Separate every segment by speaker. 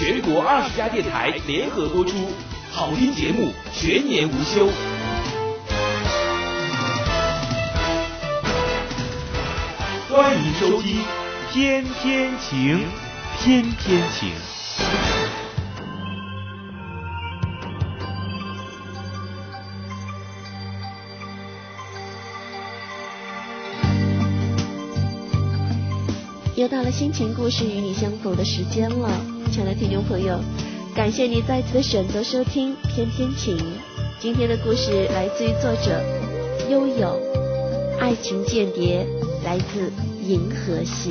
Speaker 1: 全国二十家电台联合播出，好听节目全年无休。欢迎收听《天天晴》，天天晴。
Speaker 2: 到了心情故事与你相逢的时间了，亲爱的听众朋友，感谢你再次的选择收听《天天晴》。今天的故事来自于作者悠悠，《爱情间谍》来自银河系。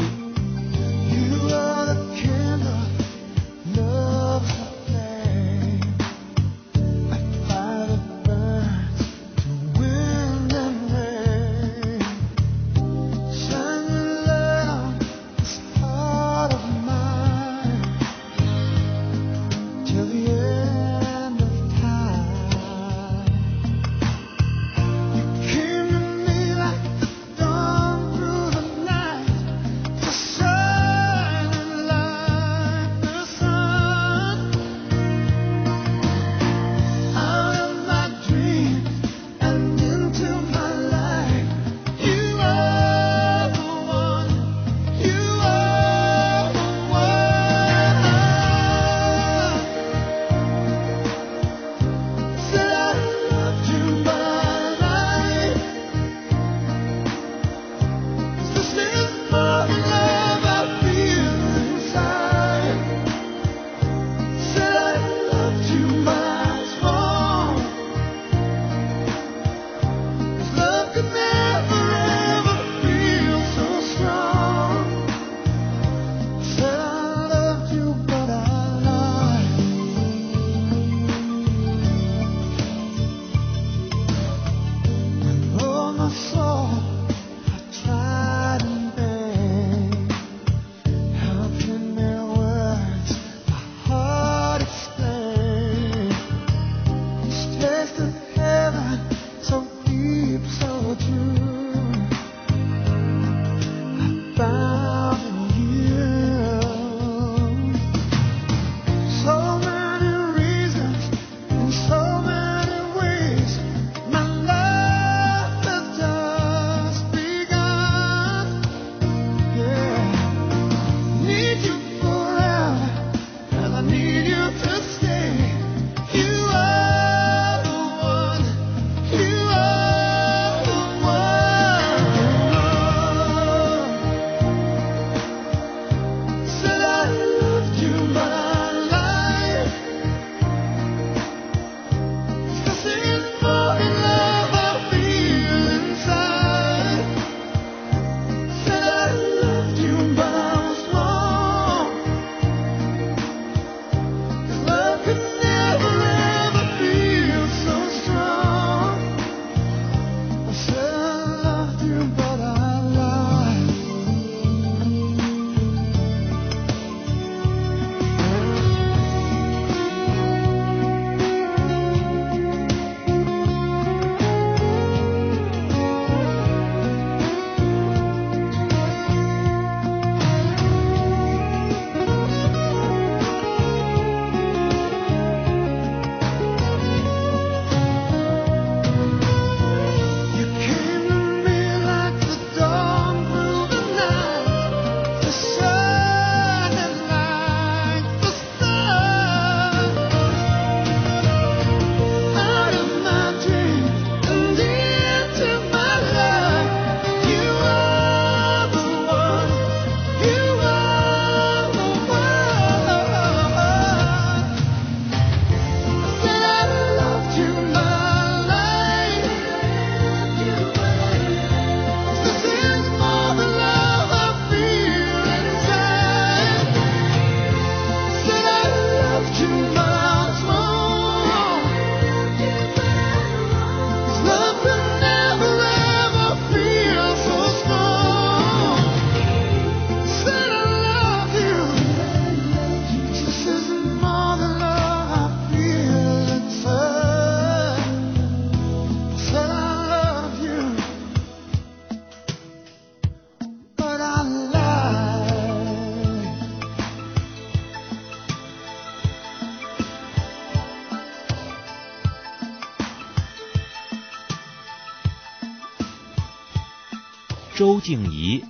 Speaker 1: 周静怡，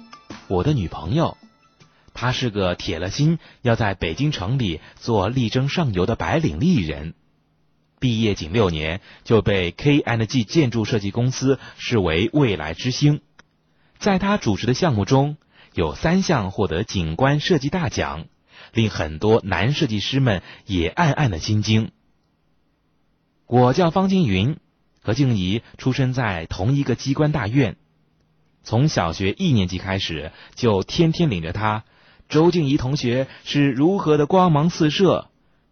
Speaker 1: 我的女朋友。她是个铁了心要在北京城里做力争上游的白领丽人。毕业仅六年，就被 KNG 建筑设计公司视为未来之星。在她主持的项目中，有三项获得景观设计大奖，令很多男设计师们也暗暗的心惊。我叫方金云，和静怡出生在同一个机关大院。从小学一年级开始，就天天领着他。周静怡同学是如何的光芒四射，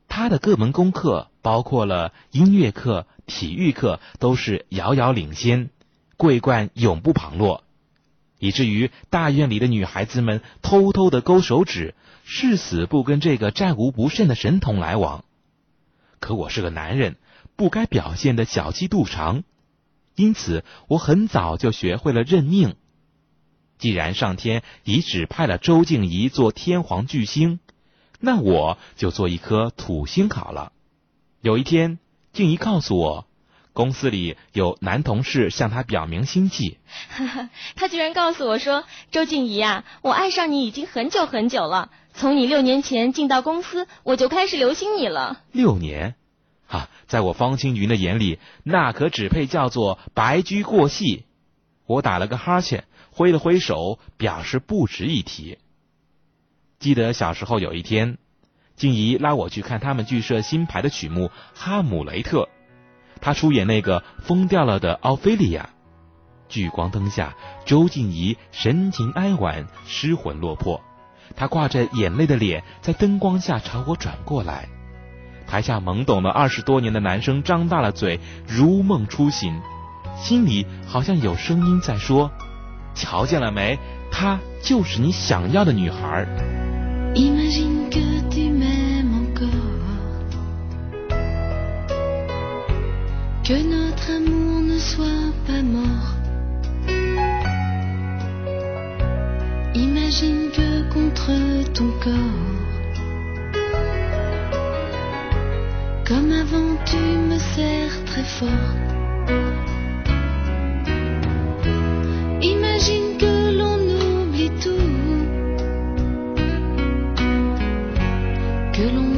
Speaker 1: 他的各门功课，包括了音乐课、体育课，都是遥遥领先，桂冠永不旁落。以至于大院里的女孩子们偷偷的勾手指，誓死不跟这个战无不胜的神童来往。可我是个男人，不该表现的小气肚肠，因此我很早就学会了认命。既然上天已指派了周静怡做天皇巨星，那我就做一颗土星好了。有一天，静怡告诉我。公司里有男同事向她表明心迹，
Speaker 3: 他居然告诉我说：“周静怡啊，我爱上你已经很久很久了。从你六年前进到公司，我就开始留心你了。”
Speaker 1: 六年，啊，在我方青云的眼里，那可只配叫做白驹过隙。我打了个哈欠，挥了挥手，表示不值一提。记得小时候有一天，静怡拉我去看他们剧社新排的曲目《哈姆雷特》。他出演那个疯掉了的奥菲利亚，聚光灯下，周静怡神情哀婉，失魂落魄。她挂着眼泪的脸在灯光下朝我转过来。台下懵懂了二十多年的男生张大了嘴，如梦初醒，心里好像有声音在说：“瞧见了没？她就是你想要的女孩。”
Speaker 4: Comme avant tu me serres très fort. Imagine que l'on oublie tout, que l'on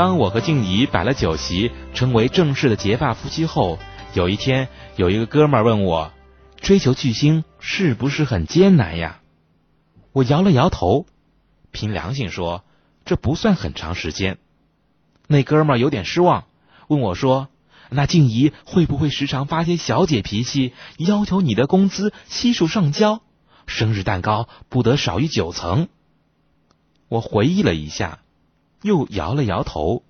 Speaker 1: 当我和静怡摆了酒席，成为正式的结发夫妻后，有一天，有一个哥们儿问我，追求巨星是不是很艰难呀？我摇了摇头，凭良心说，这不算很长时间。那哥们儿有点失望，问我说：“那静怡会不会时常发些小姐脾气，要求你的工资悉数上交，生日蛋糕不得少于九层？”我回忆了一下。又摇了摇头。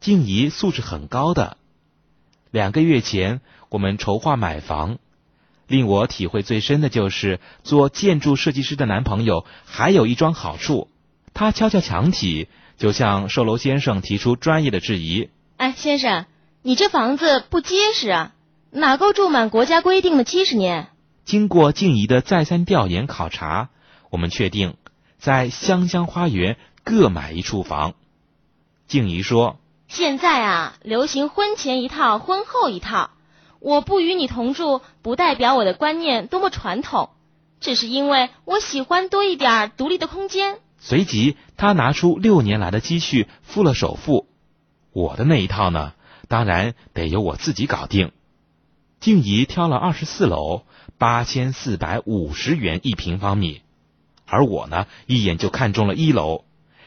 Speaker 1: 静怡素质很高的。两个月前，我们筹划买房，令我体会最深的就是做建筑设计师的男朋友还有一桩好处，他敲敲墙体，就向售楼先生提出专业的质疑。
Speaker 3: 哎，先生，你这房子不结实啊，哪够住满国家规定的七十年？
Speaker 1: 经过静怡的再三调研考察，我们确定在香香花园。各买一处房，静怡说：“
Speaker 3: 现在啊，流行婚前一套，婚后一套。我不与你同住，不代表我的观念多么传统，只是因为我喜欢多一点独立的空间。”
Speaker 1: 随即，他拿出六年来的积蓄付了首付。我的那一套呢，当然得由我自己搞定。静怡挑了二十四楼，八千四百五十元一平方米，而我呢，一眼就看中了一楼。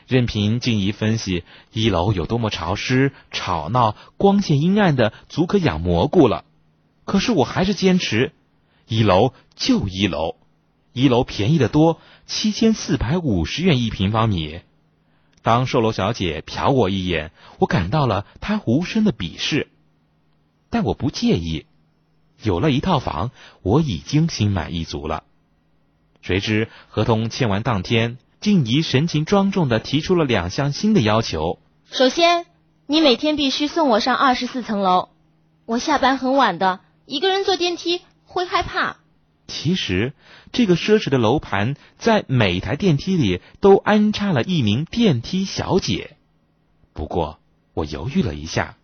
Speaker 1: 任凭静怡分析一楼有多么潮湿、吵闹、光线阴暗的，足可养蘑菇了。可是我还是坚持，一楼就一楼，一楼便宜的多，七千四百五十元一平方米。当售楼小姐瞟我一眼，我感到了她无声的鄙视，但我不介意。有了一套房，我已经心满意足了。谁知合同签完当天。静怡神情庄重的提出了两项新的要求。
Speaker 3: 首先，你每天必须送我上二十四层楼。我下班很晚的，一个人坐电梯会害怕。
Speaker 1: 其实，这个奢侈的楼盘在每台电梯里都安插了一名电梯小姐。不过，我犹豫了一下，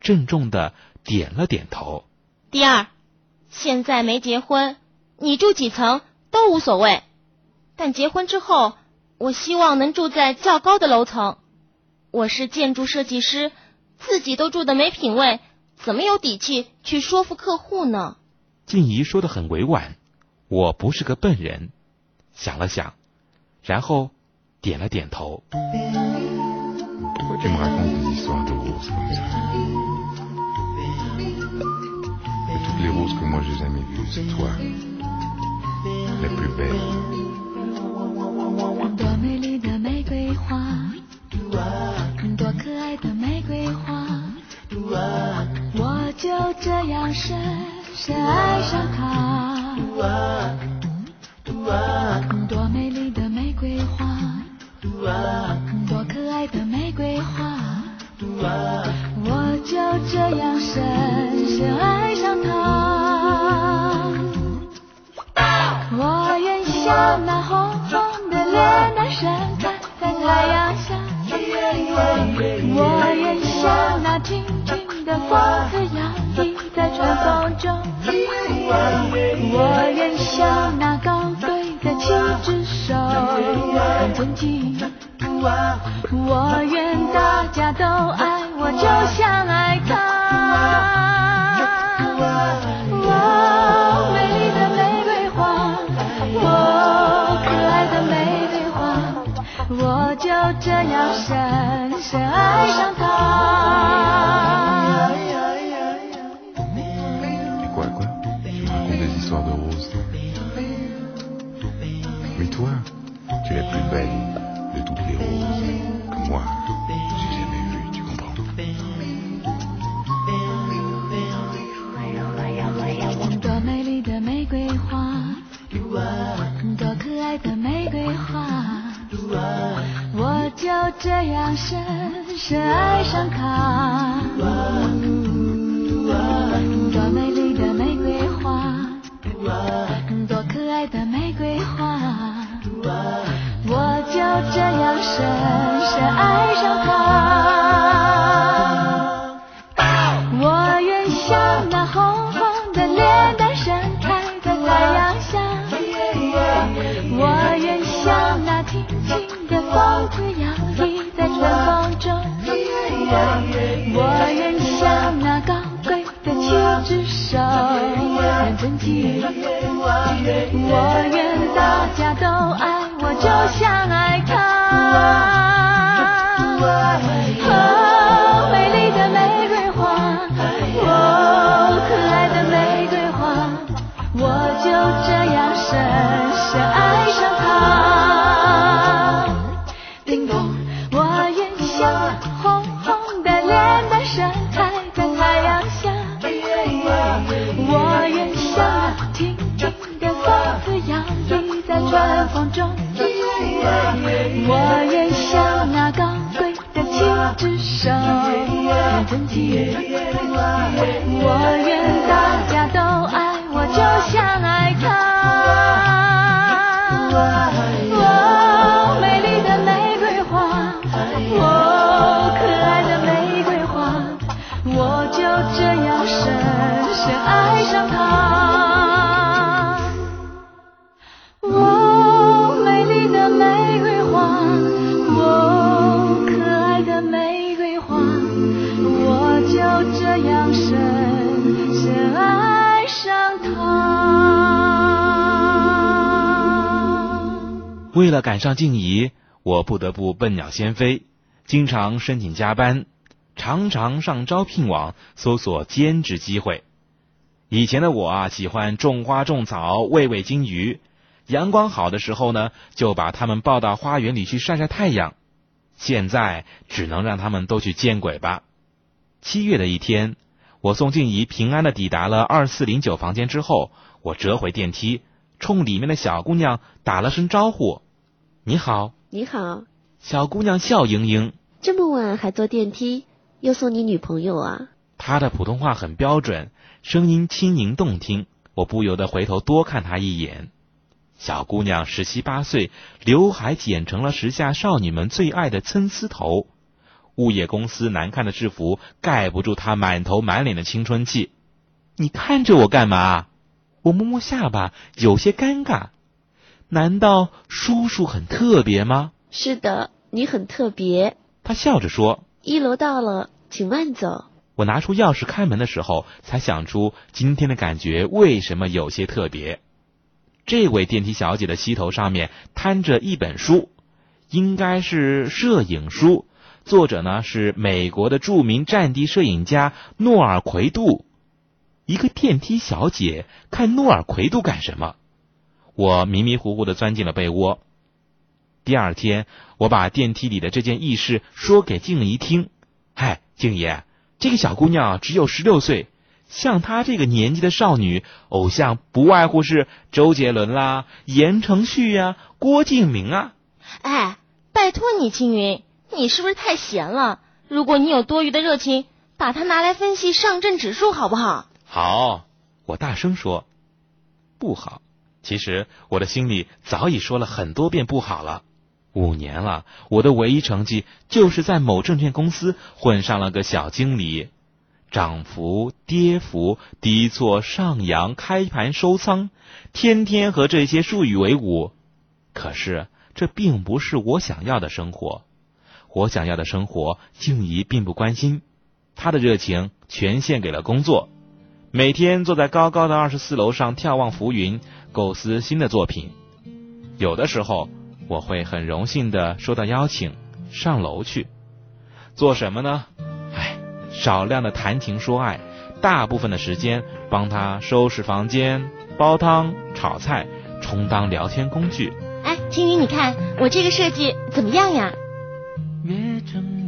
Speaker 1: 郑重的点了点头。
Speaker 3: 第二，现在没结婚，你住几层都无所谓。但结婚之后。我希望能住在较高的楼层。我是建筑设计师，自己都住的没品位，怎么有底气去说服客户呢？
Speaker 1: 静怡说的很委婉，我不是个笨人。想了想，然后点了点头。
Speaker 5: 多可爱的玫瑰花，我就这样深深爱上她。我愿大家都爱。
Speaker 1: 为了赶上静怡，我不得不笨鸟先飞，经常申请加班，常常上招聘网搜索兼职机会。以前的我啊，喜欢种花种草，喂喂金鱼。阳光好的时候呢，就把它们抱到花园里去晒晒太阳。现在只能让他们都去见鬼吧。七月的一天，我送静怡平安的抵达了二四零九房间之后，我折回电梯，冲里面的小姑娘打了声招呼：“你好。
Speaker 6: 你好，”
Speaker 1: 小姑娘笑盈盈，
Speaker 6: 这么晚还坐电梯，又送你女朋友啊？
Speaker 1: 她的普通话很标准，声音轻盈动听，我不由得回头多看她一眼。小姑娘十七八岁，刘海剪成了时下少女们最爱的参丝头，物业公司难看的制服盖不住她满头满脸的青春气。你看着我干嘛？我摸摸下巴，有些尴尬。难道叔叔很特别吗？
Speaker 6: 是的，你很特别。
Speaker 1: 他笑着说。
Speaker 6: 一楼到了，请慢走。
Speaker 1: 我拿出钥匙开门的时候，才想出今天的感觉为什么有些特别。这位电梯小姐的膝头上面摊着一本书，应该是摄影书，作者呢是美国的著名战地摄影家诺尔奎杜。一个电梯小姐看诺尔奎杜干什么？我迷迷糊糊的钻进了被窝。第二天，我把电梯里的这件轶事说给静怡听。嗨，静怡，这个小姑娘只有十六岁，像她这个年纪的少女，偶像不外乎是周杰伦啦、言承旭呀、郭敬明啊。
Speaker 3: 哎，拜托你，青云，你是不是太闲了？如果你有多余的热情，把它拿来分析上证指数，好不好？
Speaker 1: 好，我大声说，不好。其实我的心里早已说了很多遍不好了。五年了，我的唯一成绩就是在某证券公司混上了个小经理，涨幅、跌幅、低做、上扬、开盘、收仓，天天和这些术语为伍。可是这并不是我想要的生活，我想要的生活，静怡并不关心，她的热情全献给了工作，每天坐在高高的二十四楼上眺望浮云，构思新的作品。有的时候。我会很荣幸的收到邀请，上楼去做什么呢？唉，少量的谈情说爱，大部分的时间帮他收拾房间、煲汤、炒菜，充当聊天工具。
Speaker 3: 哎，青云，你看我这个设计怎么样呀？
Speaker 7: 月正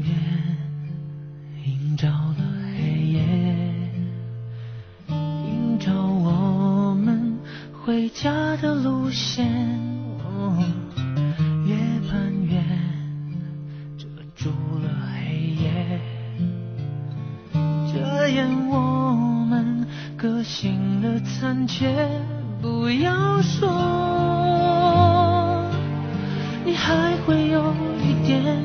Speaker 7: 回家的路线哦，越攀越遮住了黑夜，
Speaker 8: 遮掩我们个性的残缺。不要说你还会有一点。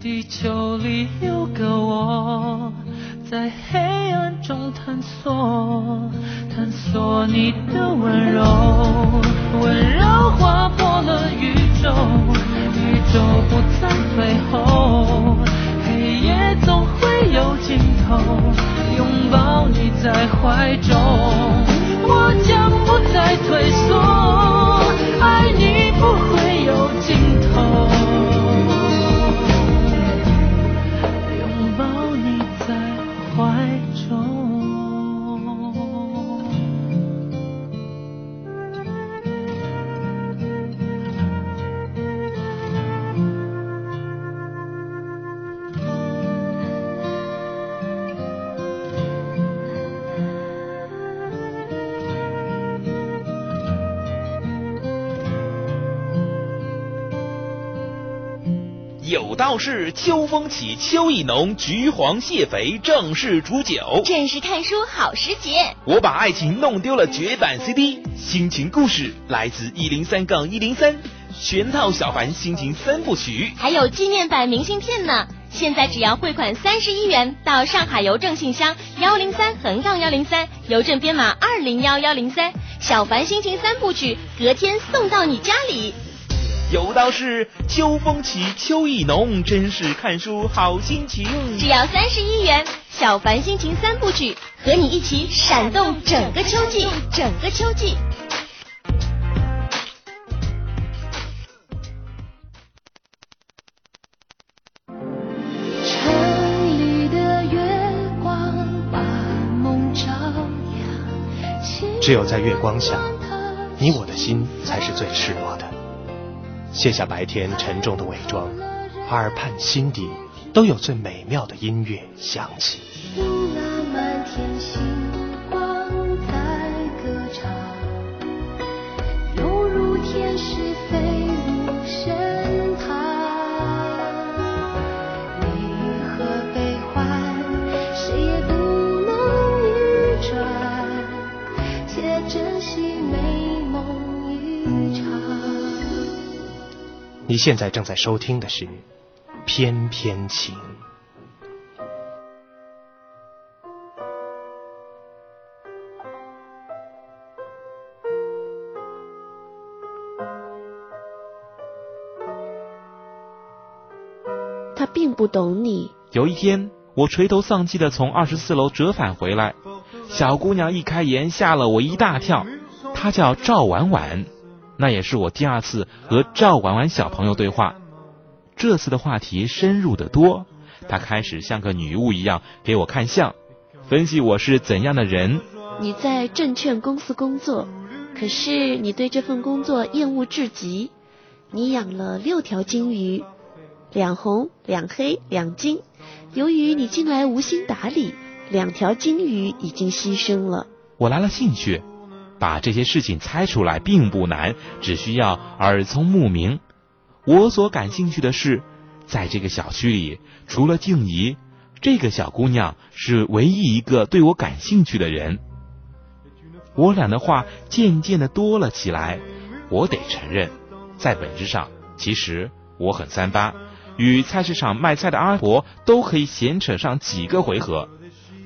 Speaker 8: 地球里有个我在黑暗中探索探索你的温柔。温柔划破了宇宙宇宙不再退后黑夜总会有尽头拥抱你在怀中。
Speaker 1: 我将不再退缩爱你不会道是秋风起，秋意浓，橘黄蟹肥正是煮酒。
Speaker 3: 正是看书好时节。
Speaker 1: 我把爱情弄丢了绝版 CD，心情故事来自一零三杠一零三，全套小凡心情三部曲，
Speaker 3: 还有纪念版明信片呢。现在只要汇款三十一元到上海邮政信箱幺零三横杠幺零三，邮政编码二零幺幺零三，小凡心情三部曲隔天送到你家里。
Speaker 1: 有道是秋风起秋意浓真是看书好心情。
Speaker 3: 只要三十一元小凡心情三部曲和你一起闪动整个秋季整个秋季。
Speaker 8: 城里的月光把梦照亮
Speaker 4: 只有在月光下你我的心才是最赤裸的。卸下白天沉重的伪装，耳畔心底都有最美妙的音乐响起。你现在正在收听的是《翩翩情》。
Speaker 6: 他并不懂你。
Speaker 1: 有一天，我垂头丧气的从二十四楼折返回来，小姑娘一开言，吓了我一大跳。她叫赵婉婉。那也是我第二次和赵婉婉小朋友对话，这次的话题深入的多。她开始像个女巫一样给我看相，分析我是怎样的人。
Speaker 6: 你在证券公司工作，可是你对这份工作厌恶至极。你养了六条金鱼，两红两黑两金。由于你近来无心打理，两条金鱼已经牺牲了。
Speaker 1: 我来了兴趣。把这些事情猜出来并不难，只需要耳聪目明。我所感兴趣的是，在这个小区里，除了静怡，这个小姑娘是唯一一个对我感兴趣的人。我俩的话渐渐的多了起来。我得承认，在本质上，其实我很三八，与菜市场卖菜的阿婆都可以闲扯上几个回合，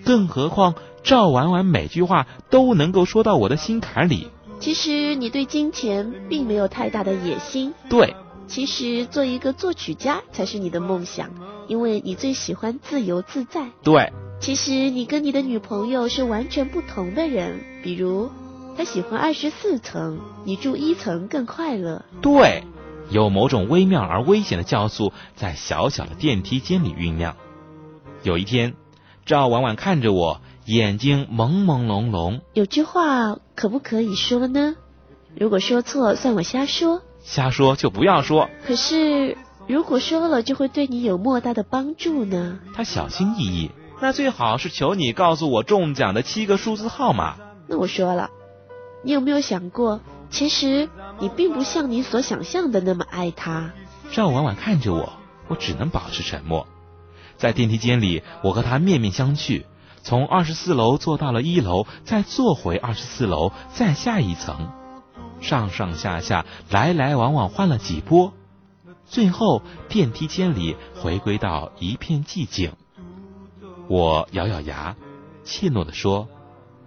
Speaker 1: 更何况。赵婉婉每句话都能够说到我的心坎里。
Speaker 6: 其实你对金钱并没有太大的野心。
Speaker 1: 对，
Speaker 6: 其实做一个作曲家才是你的梦想，因为你最喜欢自由自在。
Speaker 1: 对，
Speaker 6: 其实你跟你的女朋友是完全不同的人，比如她喜欢二十四层，你住一层更快乐。
Speaker 1: 对，有某种微妙而危险的酵素在小小的电梯间里酝酿。有一天，赵婉婉看着我。眼睛朦朦胧胧，
Speaker 6: 有句话可不可以说呢？如果说错，算我瞎说。
Speaker 1: 瞎说就不要说。
Speaker 6: 可是如果说了，就会对你有莫大的帮助呢。
Speaker 1: 他小心翼翼，那最好是求你告诉我中奖的七个数字号码。
Speaker 6: 那我说了，你有没有想过，其实你并不像你所想象的那么爱他。
Speaker 1: 赵婉婉看着我，我只能保持沉默。在电梯间里，我和他面面相觑。从二十四楼坐到了一楼，再坐回二十四楼，再下一层，上上下下，来来往往换了几波，最后电梯间里回归到一片寂静。我咬咬牙，怯懦地说：“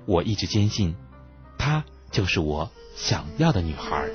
Speaker 1: 我一直坚信，她就是我想要的女孩。”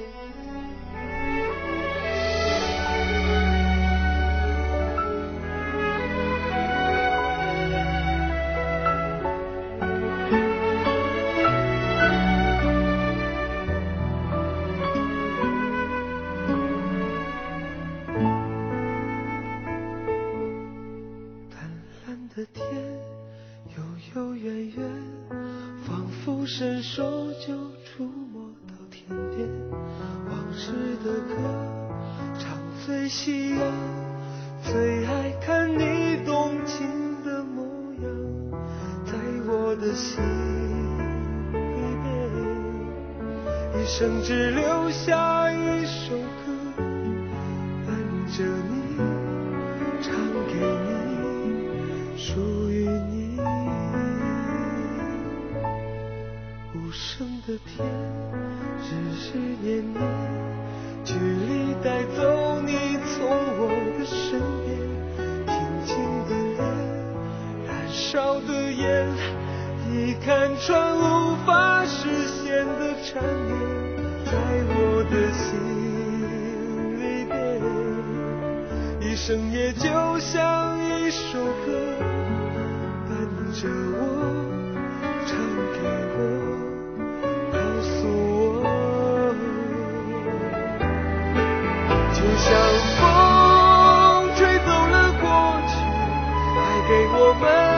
Speaker 9: 的天，只是念念，距离带走你从我的身边。平静的脸，燃烧的眼，一看穿无法实现的缠绵。在我的心里边，一生也就像一首歌，伴着我，给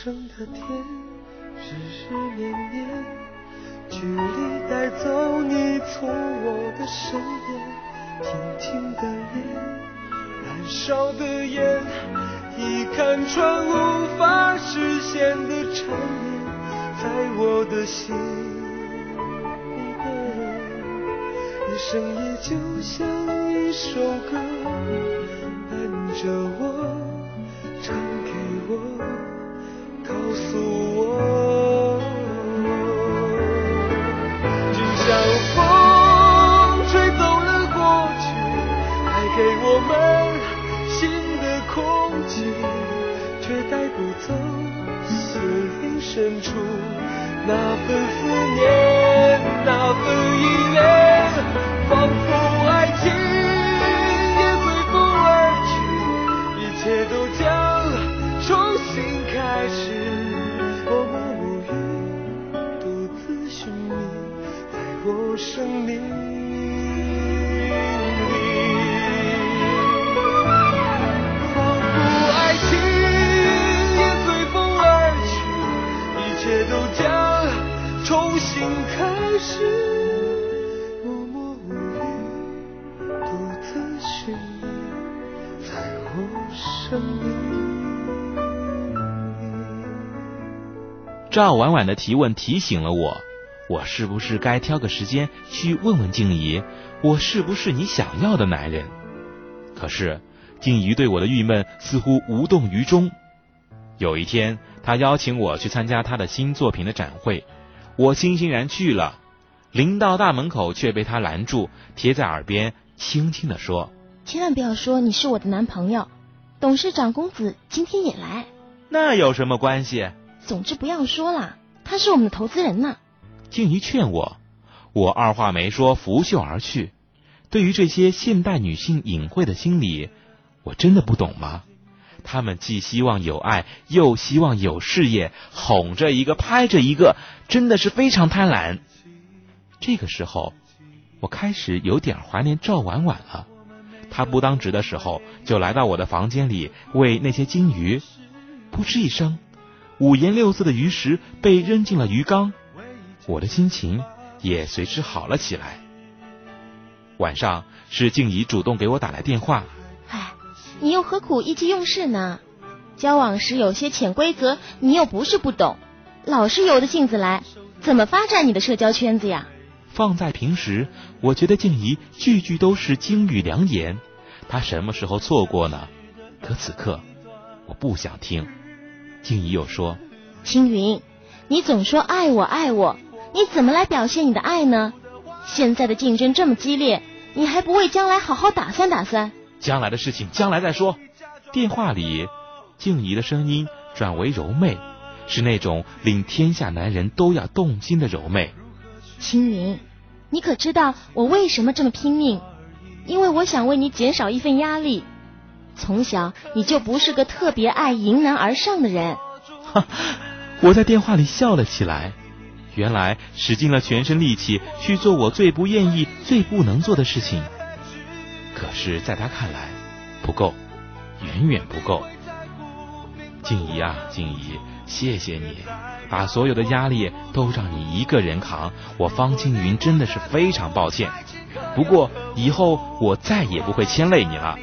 Speaker 9: 无声的天，日日年年，距离带走你从我的身边，平静的脸，燃烧的眼，已看穿无法实现的缠绵，在我的心里边，一生也就像一首歌，伴着我，深处那份思念，那份依恋，仿佛爱情也随风而去，一切都将重新开始。默默无语，独自寻觅，在我生命是默默无语，独自寻
Speaker 1: 赵婉婉的提问提醒了我，我是不是该挑个时间去问问静怡，我是不是你想要的男人？可是静怡对我的郁闷似乎无动于衷。有一天，她邀请我去参加她的新作品的展会，我欣欣然去了。临到大门口，却被他拦住，贴在耳边轻轻地说
Speaker 3: 千万不要说你是我的男朋友，董事长公子今天也来。：“
Speaker 1: 那有什么关系
Speaker 3: 总之不要说啦，他是我们的投资人呢。？”
Speaker 1: 静怡劝我，我二话没说，拂袖而去。对于这些现代女性隐晦的心理，我真的不懂吗？她们既希望有爱，又希望有事业，哄着一个，拍着一个，真的是非常贪婪。这个时候，我开始有点怀念赵婉婉了。她不当值的时候，就来到我的房间里喂那些金鱼，扑哧一声，五颜六色的鱼食被扔进了鱼缸，我的心情也随之好了起来。晚上是静怡主动给我打来电话，
Speaker 3: 唉，你又何苦意气用事呢？交往时有些潜规则，你又不是不懂，老是由着性子来，怎么发展你的社交圈子呀？
Speaker 1: 放在平时，我觉得静怡句句都是金玉良言，她什么时候错过呢？可此刻，我不想听。静怡又说
Speaker 3: 青云，你总说爱我爱我，你怎么来表现你的爱呢？现在的竞争这么激烈，你还不为将来好好打算打算？：“
Speaker 1: 将来的事情将来再说。”电话里，静怡的声音转为柔媚，是那种令天下男人都要动心的柔媚。
Speaker 3: 青云，你可知道我为什么这么拼命？因为我想为你减少一份压力。从小你就不是个特别爱迎难而上的人。
Speaker 1: 哈，我在电话里笑了起来。原来使尽了全身力气去做我最不愿意、最不能做的事情，可是，在他看来，不够，远远不够。静怡啊，静怡，谢谢你，把所有的压力都让你一个人扛。我方青云真的是非常抱歉。不过以后我再也不会牵累你了。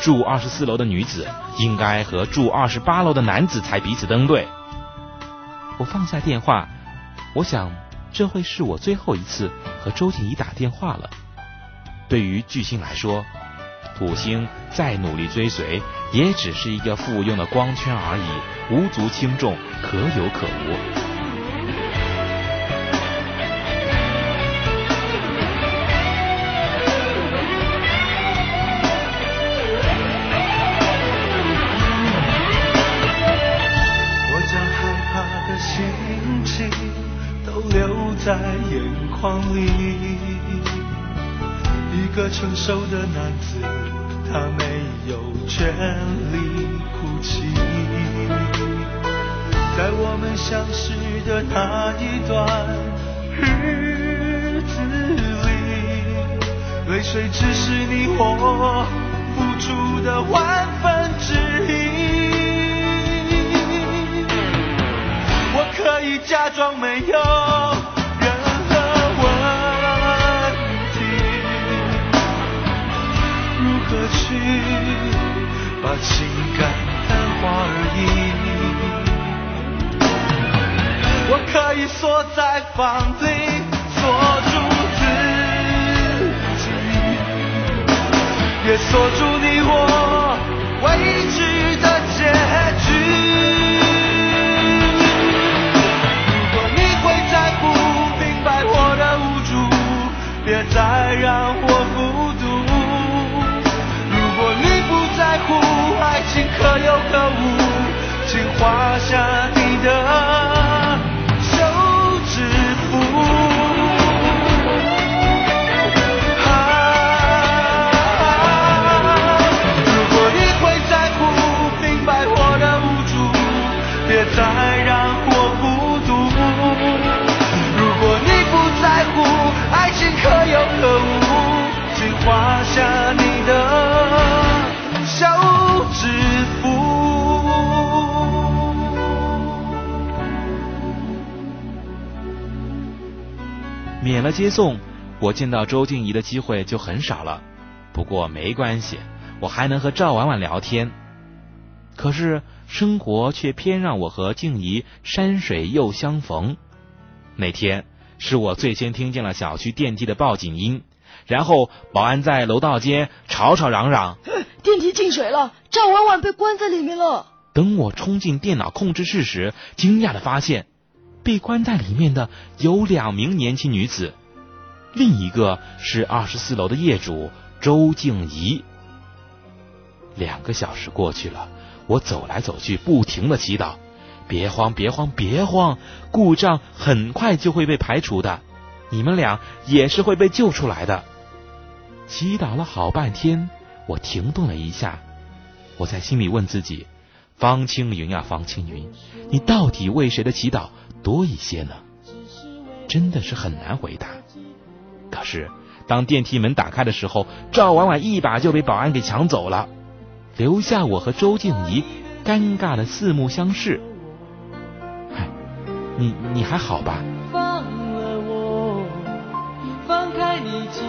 Speaker 1: 住二十四楼的女子应该和住二十八楼的男子才彼此登对。我放下电话，我想这会是我最后一次和周静怡打电话了。对于巨星来说，土星再努力追随，也只是一个附庸的光圈而已，无足轻重，可有可无。
Speaker 10: 我将害怕的心情都留在眼眶里，一个成熟的男子，他没有权利哭泣。在我们相识的那一段日子里，泪水只是你我付出的万分之一。我可以假装没有任何问题，如何。去把情感淡化而已。我可以锁在房里，锁住自己，也锁住你我未知的结局。如果你会在乎，明白我的无助，别再让我孤独。如果你不在乎爱情可有可无，请画下你的
Speaker 1: 免了接送，我见到周静怡的机会就很少了。不过没关系，我还能和赵婉婉聊天。可是生活却偏让我和静怡山水又相逢。那天是我最先听见了小区电梯的报警音，然后保安在楼道间吵吵嚷嚷：“
Speaker 11: 电梯进水了，赵婉婉被关在里面了。”
Speaker 1: 等我冲进电脑控制室时，惊讶的发现。被关在里面的有两名年轻女子，另一个是二十四楼的业主周静怡。两个小时过去了，我走来走去，不停的祈祷：别慌，别慌，别慌，故障很快就会被排除的，你们俩也是会被救出来的。祈祷了好半天，我停顿了一下，我在心里问自己：方青云啊，方青云，你到底为谁的祈祷？多一些呢，真的是很难回答。可是当电梯门打开的时候，赵婉婉一把就被保安给抢走了，留下我和周静怡尴尬的四目相视。嗨，你你还好吧？
Speaker 7: 放了我，放开你紧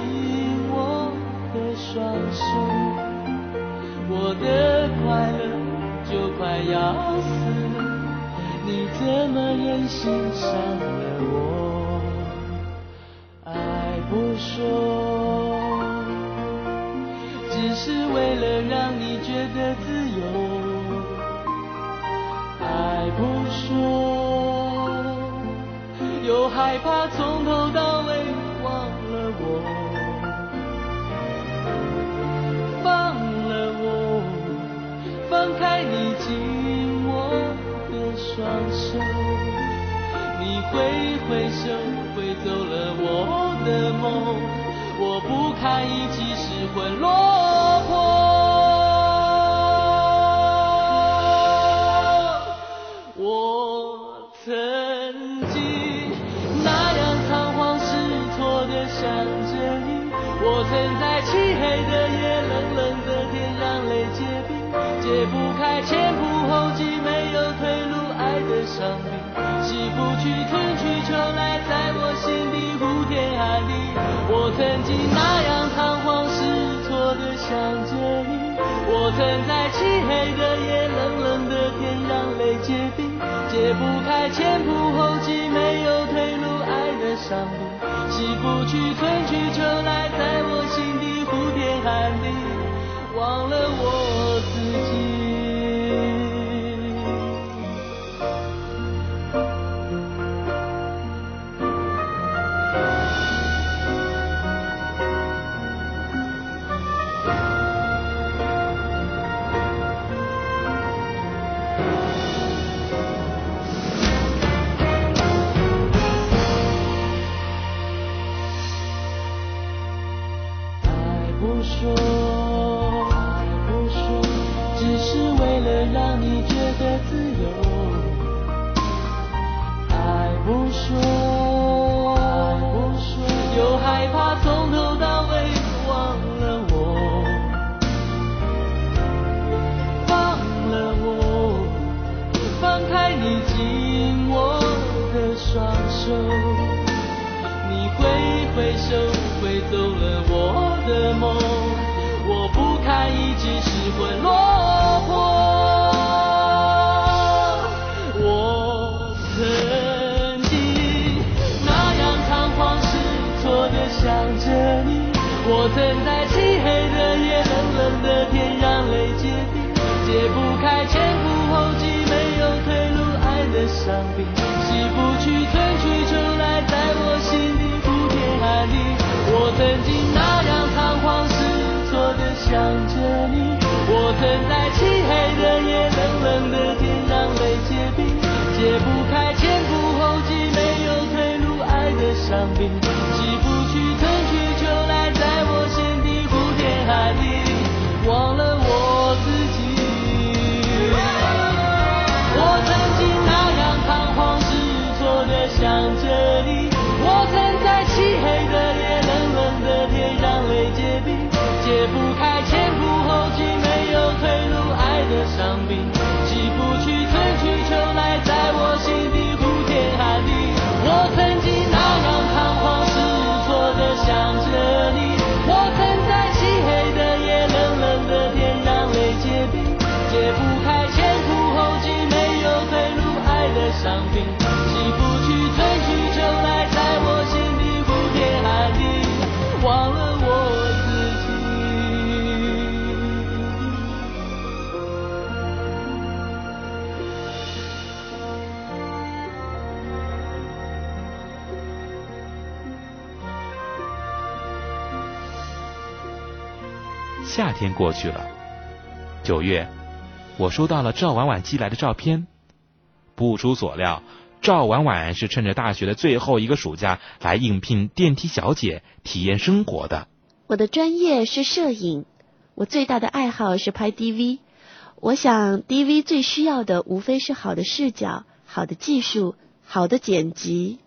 Speaker 7: 握的双手，我的快乐就快要死。你怎么忍心伤了我？爱不说，只是为了让你觉得自由。爱不说，又害怕从头挥挥手，挥走了我的梦，我不堪一击，失魂落我曾经那样仓皇失措的想着你，我曾在漆黑的夜，冷冷的天，让泪结冰，解不开前仆后继，没有退路。爱的伤悲，洗不去，春去秋来，在我心底呼天喊地。忘了我
Speaker 1: 夏天过去了，九月，我收到了赵婉婉寄来的照片。不出所料，赵婉婉是趁着大学的最后一个暑假来应聘电梯小姐，体验生活的。
Speaker 6: 我的专业是摄影，我最大的爱好是拍 DV。我想 DV 最需要的无非是好的视角、好的技术、好的剪辑。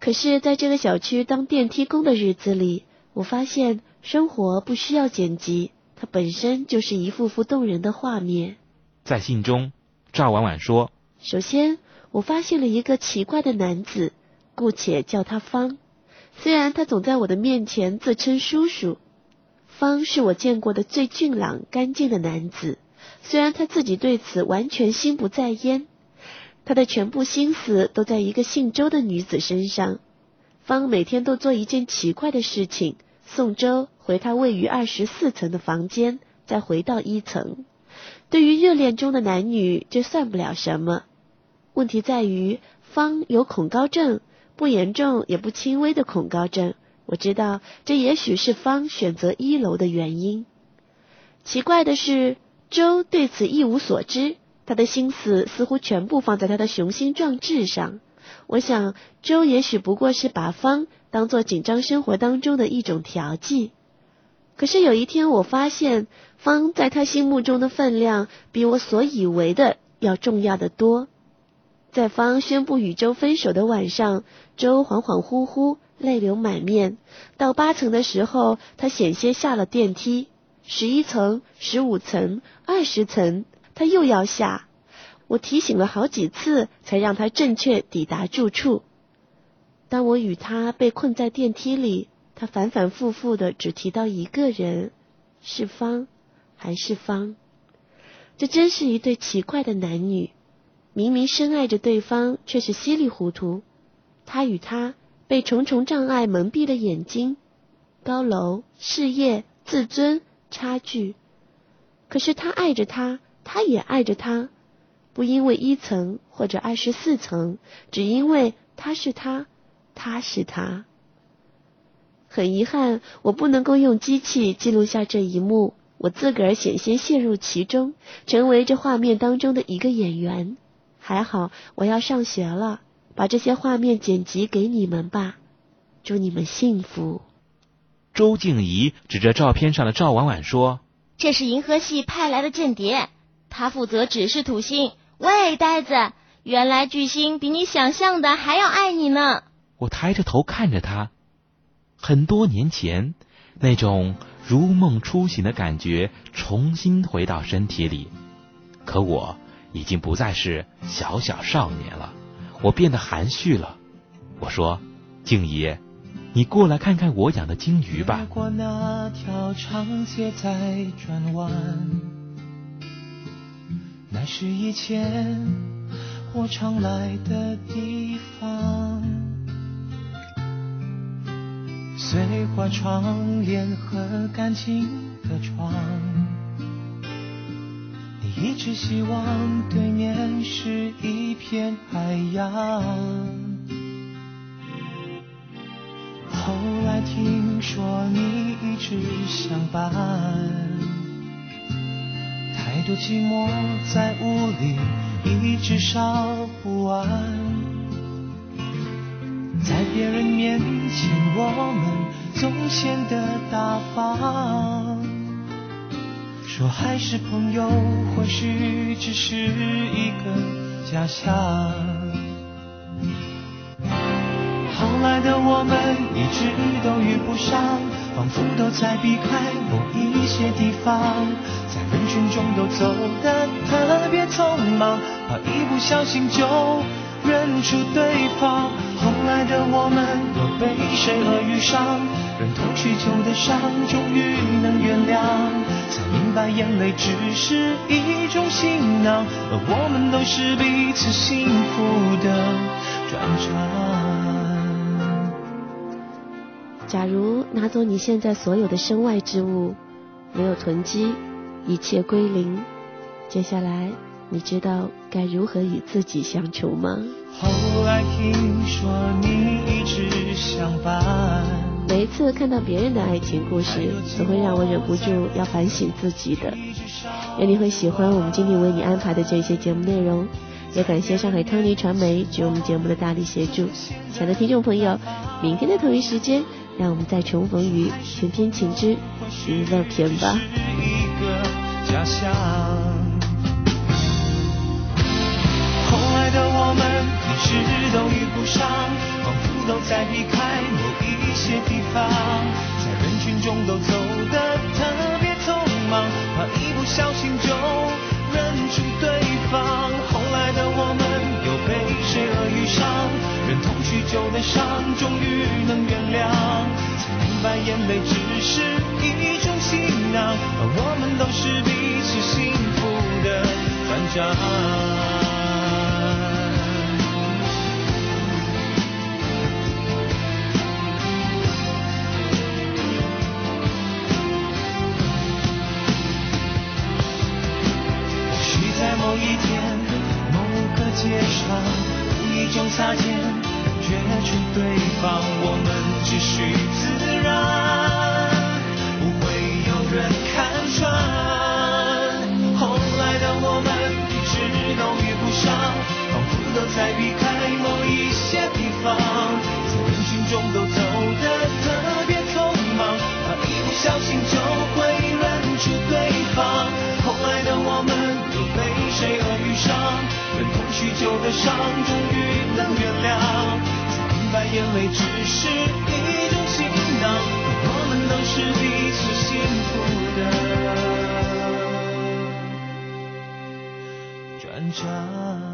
Speaker 6: 可是，在这个小区当电梯工的日子里，我发现生活不需要剪辑，它本身就是一幅幅动人的画面。
Speaker 1: 在信中，赵婉婉说
Speaker 6: 首先，我发现了一个奇怪的男子，姑且叫他方。虽然他总在我的面前自称叔叔，方是我见过的最俊朗、干净的男子。虽然他自己对此完全心不在焉，他的全部心思都在一个姓周的女子身上。方每天都做一件奇怪的事情，送周回他位于二十四层的房间，再回到一层。对于热恋中的男女，这算不了什么。问题在于方有恐高症，不严重也不轻微的恐高症。我知道这也许是方选择一楼的原因。奇怪的是，周对此一无所知，他的心思似乎全部放在他的雄心壮志上。我想，周也许不过是把方当做紧张生活当中的一种调剂。可是有一天，我发现方在他心目中的分量比我所以为的要重要的多。在方宣布与周分手的晚上，周恍恍惚惚，泪流满面。到八层的时候，他险些下了电梯。十一层、十五层、二十层，他又要下。我提醒了好几次，才让他正确抵达住处。当我与他被困在电梯里，他反反复复的只提到一个人，是方，还是方。这真是一对奇怪的男女，明明深爱着对方，却是稀里糊涂。他与他被重重障碍蒙蔽了眼睛，高楼、事业、自尊、差距，可是他爱着她，他也爱着他，不因为一层或者二十四层，只因为他是他，他是他。很遗憾，我不能够用机器记录下这一幕，我自个儿险些陷入其中，成为这画面当中的一个演员。还好，我要上学了，把这些画面剪辑给你们吧。祝你们幸福。
Speaker 1: 周静怡指着照片上的赵婉婉说：“
Speaker 3: 这是银河系派来的间谍，他负责指示土星。喂，呆子，原来巨星比你想象的还要爱你呢。”
Speaker 1: 我抬着头看着他。很多年前，那种如梦初醒的感觉重新回到身体里，可我已经不再是小小少年了，我变得含蓄了。我说：“静怡，你过来看看我养的金鱼吧。”，
Speaker 10: 那是以前我常来的地方。碎花窗帘和干净的床，你一直希望对面是一片海洋。后来听说你一直相伴，太多寂寞在屋里一直烧不完。在别人面前，我们总显得大方，说还是朋友，或许只是一个假象。后来的我们一直都遇不上，仿佛都在避开某一些地方，在人群中都走得特别匆忙，怕一不小心就认出对方。后来的我们又被谁而遇上？忍痛许久的伤，终于能原谅。才明白眼泪只是一种行囊，而我们都是彼此幸福的专场。
Speaker 6: 假如拿走你现在所有的身外之物，没有囤积，一切归零，接下来你知道该如何与自己相处吗？
Speaker 10: 后来听说你一直相伴。
Speaker 6: 每一次看到别人的爱情故事，总会让我忍不住要反省自己的。愿你会喜欢我们今天为你安排的这些节目内容，也感谢上海康尼传媒对我们节目的大力协助。亲爱的听众朋友，明天的同一时间，让我们再重逢于《偏偏情之娱乐篇》吧。
Speaker 10: 的我们一直都遇不上，仿佛都在避开某一些地方，在人群中都走得特别匆忙，怕一不小心就认出对方。后来的我们又被谁而遇上？忍痛许久的伤，终于能原谅，才明白眼泪只是一种行囊，而我们都是彼此幸福的专章。个街上，一种擦肩，觉出对方，我们只需自然，不会有人看穿。后来的我们一直都遇不上，仿佛都在避开某一些地方，在人群中都走得特别匆忙，怕一不小心就会认出对方。的我们都被。谁而遇上？忍痛许久的伤，终于能原谅。才明白眼泪只是一种行囊，我们都是彼此幸福的转场。